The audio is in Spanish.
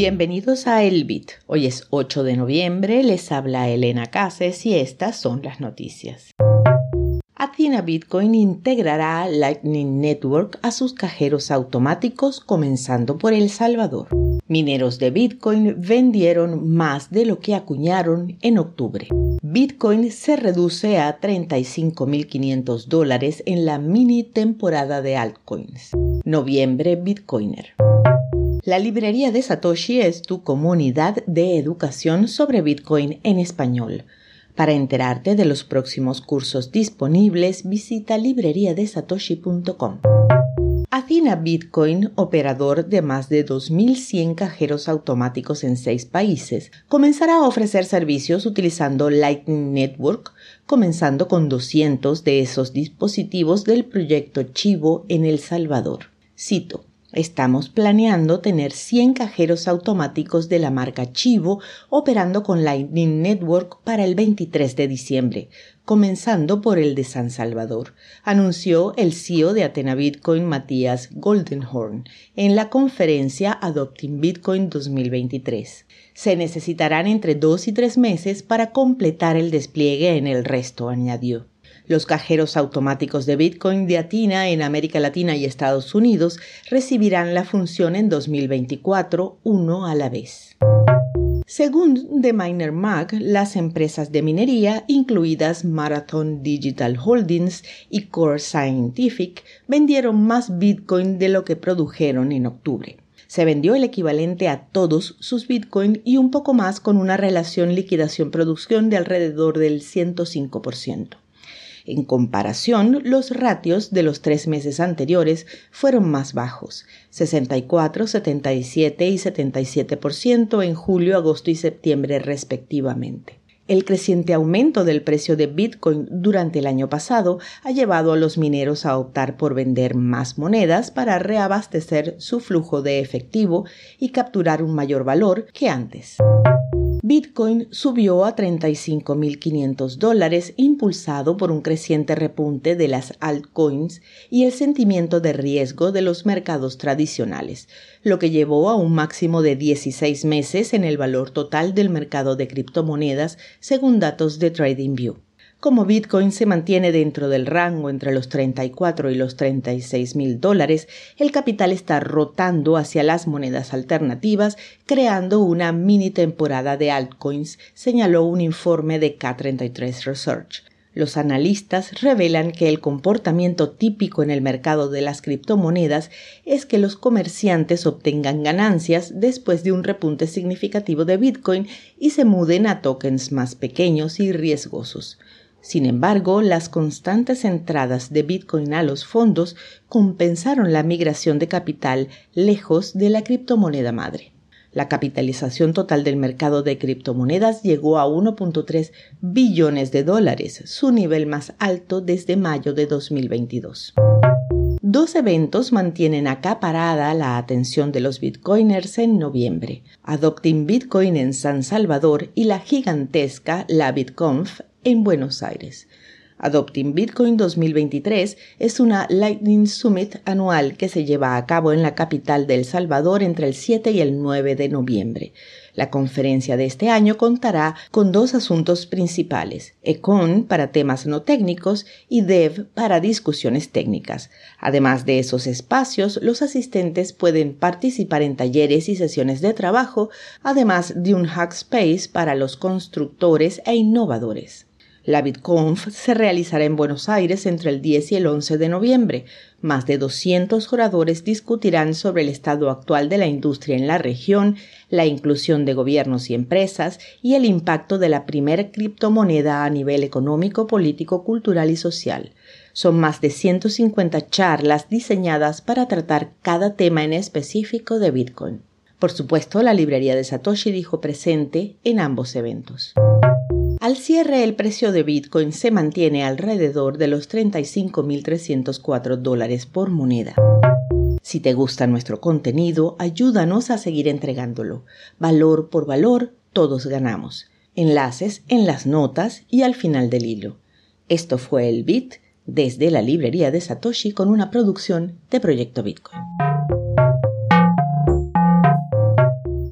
Bienvenidos a El Bit. Hoy es 8 de noviembre, les habla Elena Cases y estas son las noticias. Athena Bitcoin integrará Lightning Network a sus cajeros automáticos comenzando por El Salvador. Mineros de Bitcoin vendieron más de lo que acuñaron en octubre. Bitcoin se reduce a 35.500 dólares en la mini temporada de altcoins. Noviembre Bitcoiner. La librería de Satoshi es tu comunidad de educación sobre Bitcoin en español. Para enterarte de los próximos cursos disponibles, visita libreriadesatoshi.com. Athena Bitcoin, operador de más de 2.100 cajeros automáticos en seis países, comenzará a ofrecer servicios utilizando Lightning Network, comenzando con 200 de esos dispositivos del proyecto Chivo en El Salvador. Cito. Estamos planeando tener 100 cajeros automáticos de la marca Chivo operando con Lightning Network para el 23 de diciembre, comenzando por el de San Salvador, anunció el CEO de Athena Bitcoin Matías Goldenhorn en la conferencia Adopting Bitcoin 2023. Se necesitarán entre dos y tres meses para completar el despliegue en el resto, añadió. Los cajeros automáticos de Bitcoin de Atina en América Latina y Estados Unidos recibirán la función en 2024, uno a la vez. Según The Miner Mag, las empresas de minería, incluidas Marathon Digital Holdings y Core Scientific, vendieron más Bitcoin de lo que produjeron en octubre. Se vendió el equivalente a todos sus Bitcoin y un poco más con una relación liquidación-producción de alrededor del 105%. En comparación, los ratios de los tres meses anteriores fueron más bajos, 64, 77 y 77% en julio, agosto y septiembre respectivamente. El creciente aumento del precio de Bitcoin durante el año pasado ha llevado a los mineros a optar por vender más monedas para reabastecer su flujo de efectivo y capturar un mayor valor que antes. Bitcoin subió a 35.500 dólares impulsado por un creciente repunte de las altcoins y el sentimiento de riesgo de los mercados tradicionales, lo que llevó a un máximo de 16 meses en el valor total del mercado de criptomonedas según datos de TradingView. Como Bitcoin se mantiene dentro del rango entre los 34 y los 36 mil dólares, el capital está rotando hacia las monedas alternativas, creando una mini temporada de altcoins, señaló un informe de K33 Research. Los analistas revelan que el comportamiento típico en el mercado de las criptomonedas es que los comerciantes obtengan ganancias después de un repunte significativo de Bitcoin y se muden a tokens más pequeños y riesgosos. Sin embargo, las constantes entradas de Bitcoin a los fondos compensaron la migración de capital lejos de la criptomoneda madre. La capitalización total del mercado de criptomonedas llegó a 1.3 billones de dólares, su nivel más alto desde mayo de 2022. Dos eventos mantienen acaparada la atención de los bitcoiners en noviembre. Adopting Bitcoin en San Salvador y la gigantesca La BitConf en Buenos Aires. Adopting Bitcoin 2023 es una Lightning Summit anual que se lleva a cabo en la capital de El Salvador entre el 7 y el 9 de noviembre. La conferencia de este año contará con dos asuntos principales, Econ para temas no técnicos y Dev para discusiones técnicas. Además de esos espacios, los asistentes pueden participar en talleres y sesiones de trabajo, además de un hackspace para los constructores e innovadores. La BitConf se realizará en Buenos Aires entre el 10 y el 11 de noviembre. Más de 200 oradores discutirán sobre el estado actual de la industria en la región, la inclusión de gobiernos y empresas y el impacto de la primera criptomoneda a nivel económico, político, cultural y social. Son más de 150 charlas diseñadas para tratar cada tema en específico de Bitcoin. Por supuesto, la librería de Satoshi dijo presente en ambos eventos. Al cierre, el precio de Bitcoin se mantiene alrededor de los 35.304 dólares por moneda. Si te gusta nuestro contenido, ayúdanos a seguir entregándolo. Valor por valor, todos ganamos. Enlaces en las notas y al final del hilo. Esto fue el Bit desde la librería de Satoshi con una producción de Proyecto Bitcoin.